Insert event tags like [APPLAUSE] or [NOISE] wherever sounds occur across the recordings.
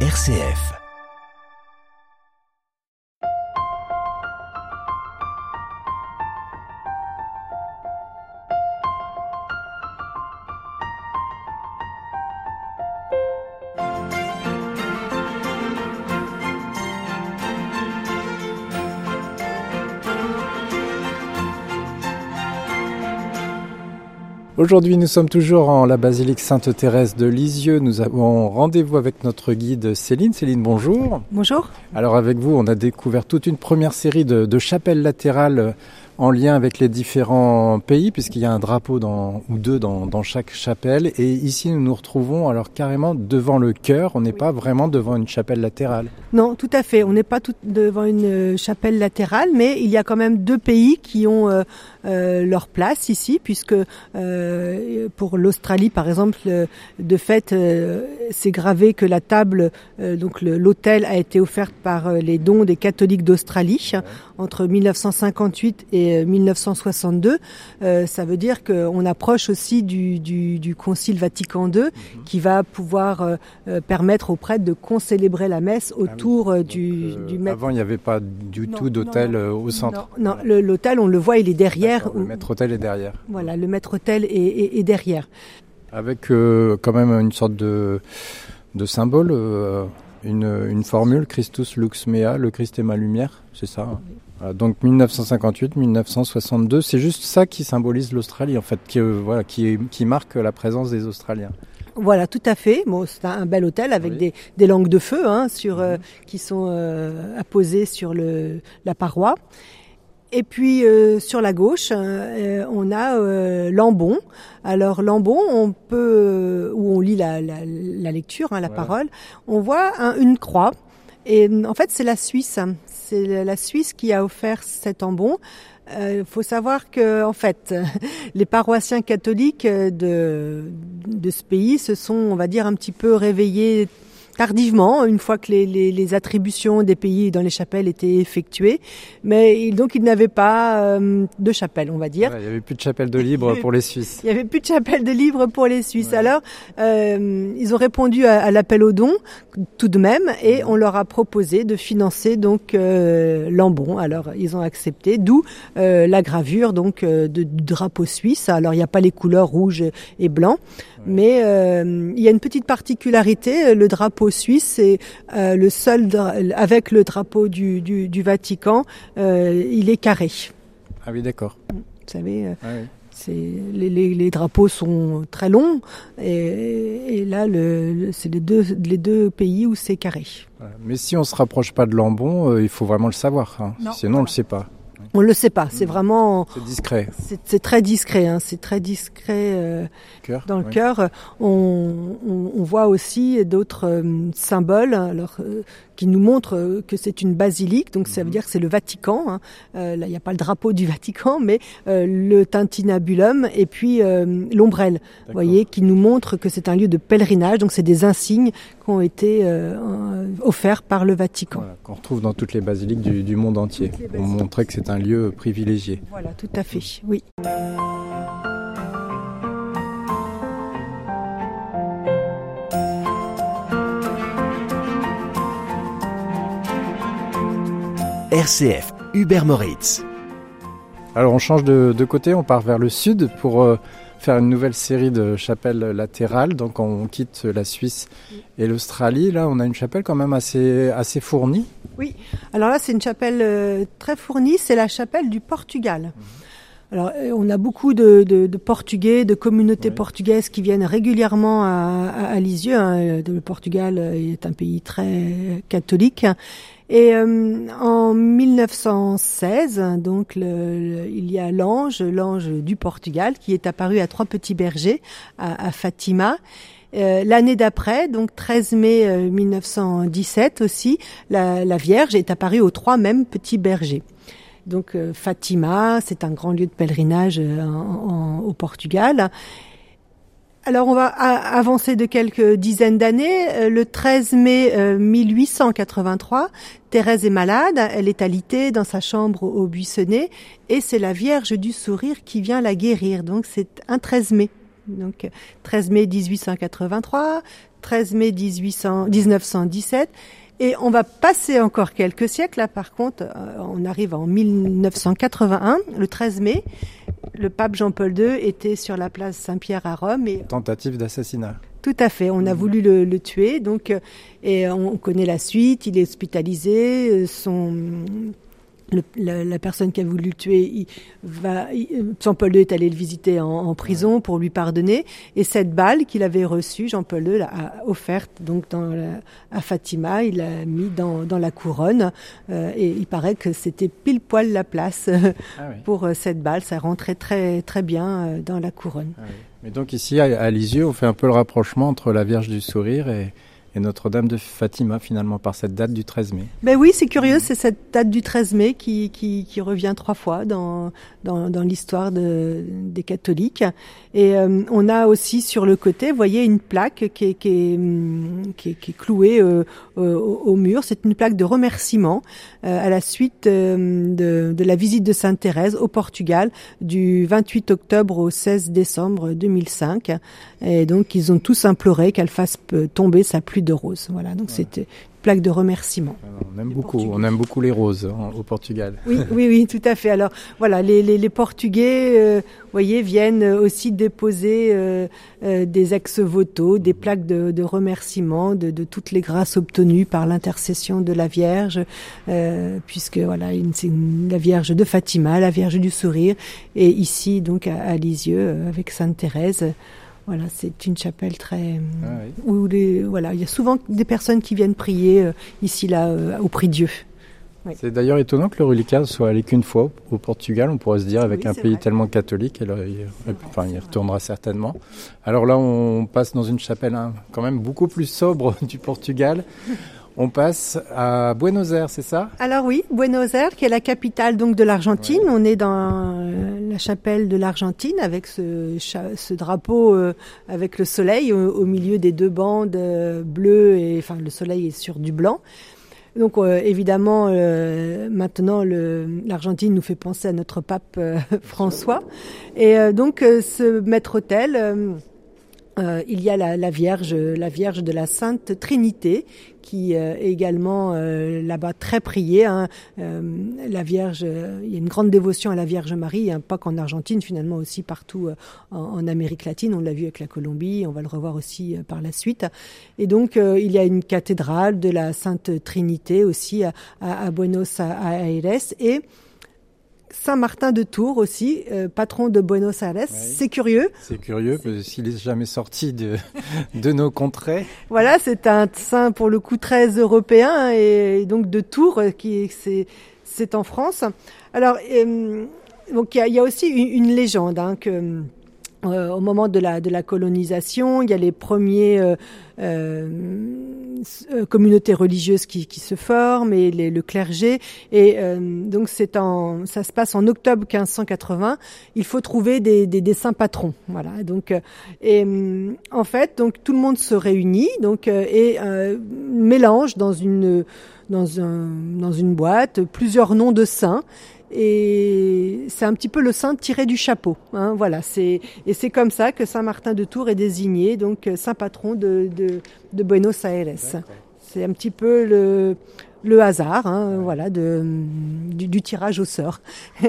RCF. Aujourd'hui, nous sommes toujours en la basilique Sainte-Thérèse de Lisieux. Nous avons rendez-vous avec notre guide Céline. Céline, bonjour. Bonjour. Alors avec vous, on a découvert toute une première série de, de chapelles latérales en lien avec les différents pays, puisqu'il y a un drapeau dans, ou deux dans, dans, chaque chapelle. Et ici, nous nous retrouvons alors carrément devant le chœur. On n'est pas vraiment devant une chapelle latérale. Non, tout à fait. On n'est pas tout devant une euh, chapelle latérale, mais il y a quand même deux pays qui ont euh, euh, leur place ici, puisque euh, pour l'Australie, par exemple, de fait, c'est gravé que la table, donc l'hôtel, a été offerte par les dons des catholiques d'Australie ouais. entre 1958 et 1962. ça veut dire qu'on approche aussi du, du, du, Concile Vatican II, -hmm. qui va pouvoir permettre aux prêtres de concélébrer la messe autour ah oui. du, donc, du maître. Avant, il n'y avait pas du non, tout d'hôtel au centre. Non, non l'hôtel, on le voit, il est derrière. Le maître-hôtel est derrière. Voilà, le maître-hôtel est, est, est, derrière. Avec euh, quand même une sorte de, de symbole, euh, une, une, formule, Christus lux mea, le Christ est ma lumière, c'est ça hein? Donc 1958-1962, c'est juste ça qui symbolise l'Australie, en fait, qui, euh, voilà, qui, qui marque la présence des Australiens. Voilà, tout à fait. Bon, c'est un bel hôtel avec oui. des, des, langues de feu hein, sur, euh, qui sont euh, apposées sur le, la paroi. Et puis euh, sur la gauche, euh, on a euh, Lambon. Alors Lambon, on peut où on lit la, la, la lecture, hein, la voilà. parole, on voit un, une croix. Et en fait, c'est la Suisse. C'est la Suisse qui a offert cet ambon. Il euh, faut savoir que, en fait, [LAUGHS] les paroissiens catholiques de, de ce pays se sont, on va dire, un petit peu réveillés tardivement, une fois que les, les, les, attributions des pays dans les chapelles étaient effectuées. Mais donc, ils n'avaient pas euh, de chapelle, on va dire. Ouais, il n'y avait plus de chapelle de libre pour les Suisses. Il n'y avait plus de chapelle de libre pour les Suisses. Ouais. Alors, euh, ils ont répondu à, à l'appel aux dons, tout de même, et on leur a proposé de financer donc euh, l'ambon. Alors, ils ont accepté, d'où euh, la gravure donc de, du drapeau suisse. Alors, il n'y a pas les couleurs rouge et blanc, mais euh, il y a une petite particularité, le drapeau suisse, c'est euh, le seul avec le drapeau du, du, du Vatican, euh, il est carré. Ah oui, d'accord. Vous savez, ah oui. c'est les, les, les, drapeaux sont très longs et, et là, le, le, c'est les deux, les deux pays où c'est carré. Mais si on se rapproche pas de Lambon, euh, il faut vraiment le savoir. Hein. Non, Sinon, voilà. on le sait pas. On le sait pas, c'est vraiment. C'est discret. C'est très discret, hein, c'est très discret euh, cœur, dans le oui. cœur. On, on, on, voit aussi d'autres euh, symboles, alors euh, qui nous montrent que c'est une basilique, donc ça veut dire que c'est le Vatican. Hein. Euh, là, il n'y a pas le drapeau du Vatican, mais euh, le tintinabulum et puis l'ombrelle, vous voyez, qui nous montre que c'est un lieu de pèlerinage. Donc c'est des insignes qui ont été offerts par le Vatican. Voilà, Qu'on retrouve dans toutes les basiliques du, du monde entier. On montrait que c'est un lieu privilégié. Voilà, tout à fait, oui. RCF, Hubert Moritz. Alors on change de, de, côté, on part vers le sud pour euh, faire une nouvelle série de chapelles latérales. Donc on quitte la Suisse et l'Australie. Là, on a une chapelle quand même assez, assez fournie. Oui, alors là c'est une chapelle euh, très fournie, c'est la chapelle du Portugal. Mmh. Alors, euh, on a beaucoup de, de, de Portugais, de communautés oui. portugaises qui viennent régulièrement à, à, à Lisieux. Hein. Le Portugal est un pays très catholique. Et euh, en 1916, donc le, le, il y a l'ange, l'ange du Portugal, qui est apparu à trois petits bergers à, à Fatima. Euh, L'année d'après, donc 13 mai euh, 1917 aussi, la, Vierge est apparue aux trois mêmes petits bergers. Donc euh, Fatima, c'est un grand lieu de pèlerinage euh, au Portugal. Alors on va avancer de quelques dizaines d'années. Euh, le 13 mai 1883, Thérèse est malade, elle est alitée dans sa chambre au Buissonnet et c'est la Vierge du Sourire qui vient la guérir. Donc c'est un 13 mai. Donc 13 mai 1883, 13 mai 1800, 1917. Et on va passer encore quelques siècles. Là, par contre, euh, on arrive en 1981, le 13 mai. Le pape Jean-Paul II était sur la place Saint-Pierre à Rome. Et Tentative d'assassinat. tout à fait. On a voulu le, le tuer, donc euh, et on connaît la suite. Il est hospitalisé. euh, Son le- la, la personne qui a voulu le tuer, il va, il- Jean-Paul II est allé le visiter en, en prison pour lui pardonner. Et cette balle qu'il avait reçue, Jean-Paul II l'a a offerte donc dans la- à Fatima. Il l'a mis dans, dans la couronne. Euh, et il paraît que c'était pile poil la place Ah oui. pour euh, cette balle. Ça rentrait très très bien euh, dans la couronne. Ah oui. Mais donc ici, à, à Lisieux, on fait un peu le rapprochement entre la Vierge du Sourire et, et Notre-Dame de Fatima, finalement, par cette date du 13 mai. Ben oui, c'est curieux, c'est cette date du 13 mai qui, revient trois fois dans, l'histoire de, des catholiques. Et euh, on a aussi sur le côté, vous voyez, une plaque qui est, clouée au, mur. C'est une plaque de remerciement euh, à la suite euh, de, de la visite de Sainte Thérèse au Portugal du 28 octobre au 16 décembre 2005. Et donc, ils ont tous imploré qu'elle fasse tomber sa pluie de roses. Voilà, donc c'était une plaque de remerciement. Alors, On aime Les beaucoup, Portugais. on aime beaucoup les roses hein, au Portugal. Oui, oui, oui, tout à fait. Alors voilà, les, les, les Portugais, euh, voyez, viennent aussi déposer euh, euh, des ex-voto, des plaques de, de remerciement de, de toutes les grâces obtenues par l'intercession de la Vierge, euh, puisque voilà, une- c'est la Vierge de Fatima, la Vierge du Sourire, et ici donc à, à Lisieux euh, avec Sainte Thérèse. Voilà, c'est une chapelle très Ah oui. où les, voilà, il y a souvent des personnes qui viennent prier euh, ici là euh, au prix Dieu. C'est d'ailleurs étonnant que le reliquat soit allé qu'une fois au- Portugal, on pourrait se dire, avec Oui, un pays vrai. tellement catholique, et là, il, enfin, il retournera certainement. Alors là, on passe dans une chapelle hein, quand même beaucoup plus sobre [LAUGHS] du Portugal. On passe à Buenos Aires, c'est ça? Alors oui, Buenos Aires, qui est la capitale donc de l'Argentine. On est dans euh, la chapelle de l'Argentine avec ce, drapeau euh, avec le soleil au, au milieu des deux bandes euh, bleues et enfin le soleil est sur du blanc. Donc évidemment, maintenant l'Argentine nous fait penser à notre pape [LAUGHS] François. Et donc ce maître-autel, euh, euh, il y a la, la Vierge, la Vierge de la Sainte Trinité, qui euh, est également euh, là-bas très priée. hein. Euh, la Vierge, euh, il y a une grande dévotion à la Vierge Marie, hein, pas qu'en Argentine, finalement aussi partout euh, en, en Amérique latine. On l'a vu avec la Colombie, on va le revoir aussi par la suite. Et donc il y a une cathédrale de la Sainte Trinité aussi à, à- à Buenos Aires et Saint Martin de Tours aussi, euh, patron de Buenos Aires. C'est curieux. C'est curieux, parce que s'il est jamais sorti de, [LAUGHS] de nos contrées. Voilà, c'est un saint pour le coup très européen et donc de Tours euh, qui c'est c'est en France. Alors euh, donc il y a, il y a aussi une, une légende hein, que euh, au moment de la de la colonisation, il y a les premiers communautés religieuses qui, qui se forment et les- le clergé et euh, donc c'est en ça se passe en octobre 1580. Il faut trouver des, des, des saints patrons, voilà. Donc euh, et en fait donc tout le monde se réunit donc euh, et euh, mélange dans une dans un dans une boîte plusieurs noms de saints et c'est un petit peu le saint tiré du chapeau. Hein, voilà, c'est et c'est comme ça que Saint Martin de Tours est désigné donc euh, saint patron de, de, de Buenos Aires. C'est un petit peu le le hasard, hein, voilà, de, du, du tirage au sort. [LAUGHS]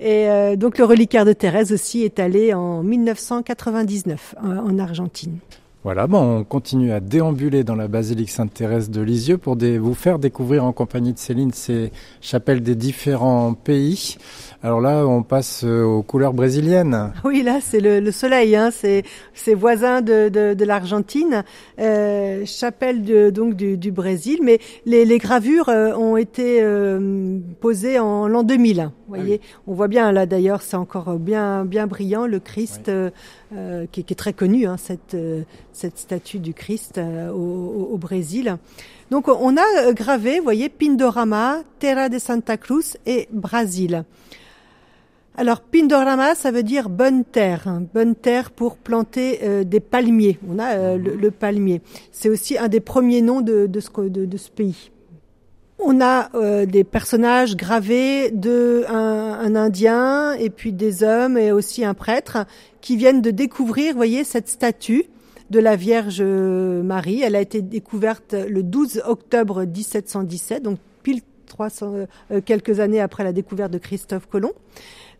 et euh, donc le reliquaire de Thérèse aussi est allé en 1999 en, en Argentine. Voilà, bon, on continue à déambuler dans la basilique Sainte-Thérèse de Lisieux pour des- vous faire découvrir en compagnie de Céline ces chapelles des différents pays. Alors là, on passe euh, aux couleurs brésiliennes. [LAUGHS] Oui, là, c'est le, le soleil, hein, c'est c'est voisin de, de, de l'Argentine, euh, chapelle de, donc du, du Brésil, mais les, les gravures euh, ont été euh, posées en l'an 2000. Vous voyez, on voit bien là d'ailleurs, c'est encore bien bien brillant le Christ Oui. euh, euh, qui, qui est très connu, hein, cette euh, cette statue du Christ euh, au, Brésil. Donc on a euh, gravé, vous voyez, Pindorama, Terra de Santa Cruz et Brasil. Alors Pindorama, ça veut dire bonne terre, hein, bonne terre pour planter euh, des palmiers. On a le, palmier. C'est aussi un des premiers noms de, ce, pays. on a des personnages gravés de un, Indien et puis des hommes et aussi un prêtre qui viennent de découvrir, voyez, cette statue de la Vierge Marie. Elle a été découverte le 12 octobre 1717, donc pile 300, euh, quelques années après la découverte de Christophe Colomb.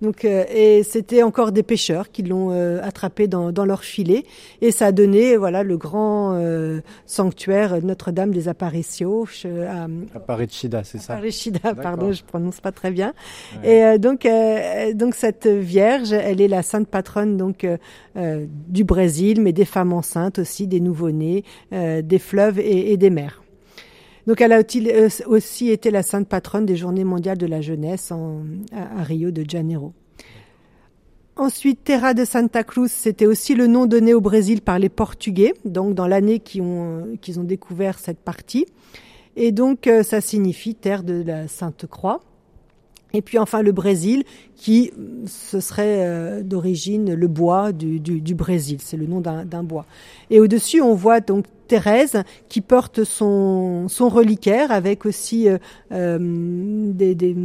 Donc, euh, et c'était encore des pêcheurs qui l'ont euh, attrapé dans, dans, leur filet, et ça a donné voilà le grand euh, sanctuaire Notre-Dame des Apparitions. À, Aparicida, c'est ça? Aparicida, pardon, je prononce pas très bien. Et donc, donc cette Vierge, elle est la sainte patronne donc du Brésil, mais des femmes enceintes aussi, des nouveau-nés, des fleuves et, et des mers. Donc elle a euh, aussi été la sainte patronne des Journées mondiales de la jeunesse à, Rio de Janeiro. Ensuite, Terra de Santa Cruz, c'était aussi le nom donné au Brésil par les Portugais, donc dans l'année qu'ils ont, ont découvert cette partie. Et donc, euh, ça signifie terre de la Sainte Croix. Et puis enfin le Brésil, qui ce serait euh, d'origine le bois du, du Brésil, c'est le nom d'un bois. Et au-dessus, on voit donc Thérèse qui porte son, son reliquaire avec aussi euh, euh, des, des,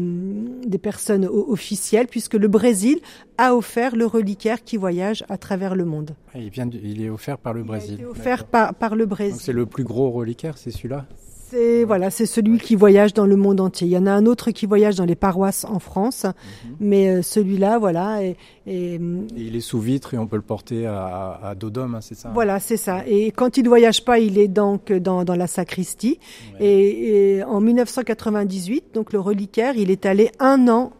des, personnes officielles puisque le Brésil a offert le reliquaire qui voyage à travers le monde. Il, vient il est offert par le Brésil. Il est offert par, par le Brésil. C'est le plus gros reliquaire, c'est celui-là? C'est voilà, c'est celui qui voyage dans le monde entier. Il y en a un autre qui voyage dans les paroisses en France, mhm. mais euh, celui-là, voilà, et, il est sous vitre et on peut le porter à, à Dodome, hein, c'est ça. Voilà, c'est ça. Et quand il ne voyage pas, il est donc dans, dans la sacristie. Et, et, en 1998, donc le reliquaire, il est allé un an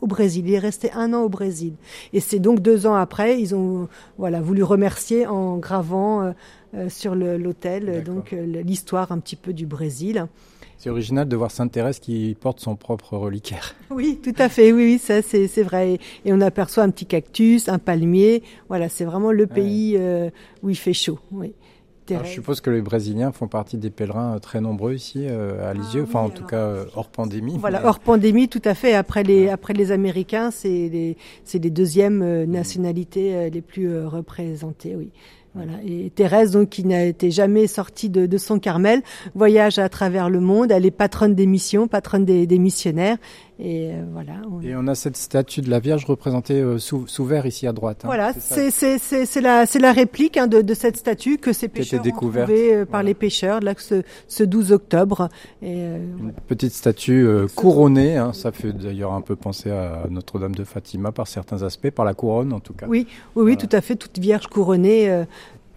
au Brésil. Il est resté un an au Brésil. Et c'est donc deux ans après, ils ont voilà voulu remercier en gravant. Euh, euh, sur l'hôtel, donc euh, l'histoire un petit peu du Brésil. C'est original de voir Sainte Thérèse qui porte son propre reliquaire. [LAUGHS] Oui, tout à fait, oui, oui ça c'est vrai. Et on aperçoit un petit cactus, un palmier. Voilà, c'est vraiment le pays euh, où il fait chaud. Oui. Je suppose que les Brésiliens font partie des pèlerins très nombreux ici à Lisieux, ah enfin en tout cas hors pandémie. Voilà, hors pandémie, tout à fait. Après les, après les Américains, c'est les, les deuxièmes nationalités les plus représentées, oui. Voilà. Et Thérèse, donc, qui n'a été jamais sortie de, de, son Carmel, voyage à travers le monde. Elle est patronne des missions, patronne des, des missionnaires. Et euh, voilà. On... Et on a cette statue de la Vierge représentée euh, sous, sous verre ici à droite. Hein. Voilà, c'est la, la réplique hein, de, de, cette statue que ces pêcheurs ont trouvée euh, par les pêcheurs là, ce, ce 12 octobre. Et, euh, Une petite statue couronnée, hein, ça fait d'ailleurs un peu penser à Notre-Dame de Fatima par certains aspects, par la couronne en tout cas. Oui, oui, oui tout à fait, toute Vierge couronnée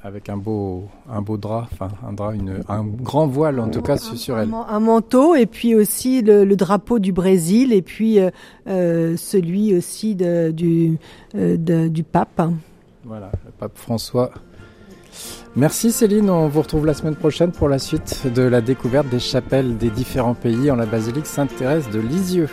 avec un beau, un beau drap, enfin un drap, une, un grand voile en tout cas sur elle. Un, manteau et puis aussi le, drapeau du Brésil et puis euh, euh, celui aussi de, du, euh, de, du pape. Voilà, le pape François. Merci Céline, on vous retrouve la semaine prochaine pour la suite de la découverte des chapelles des différents pays en la basilique Sainte-Thérèse de Lisieux.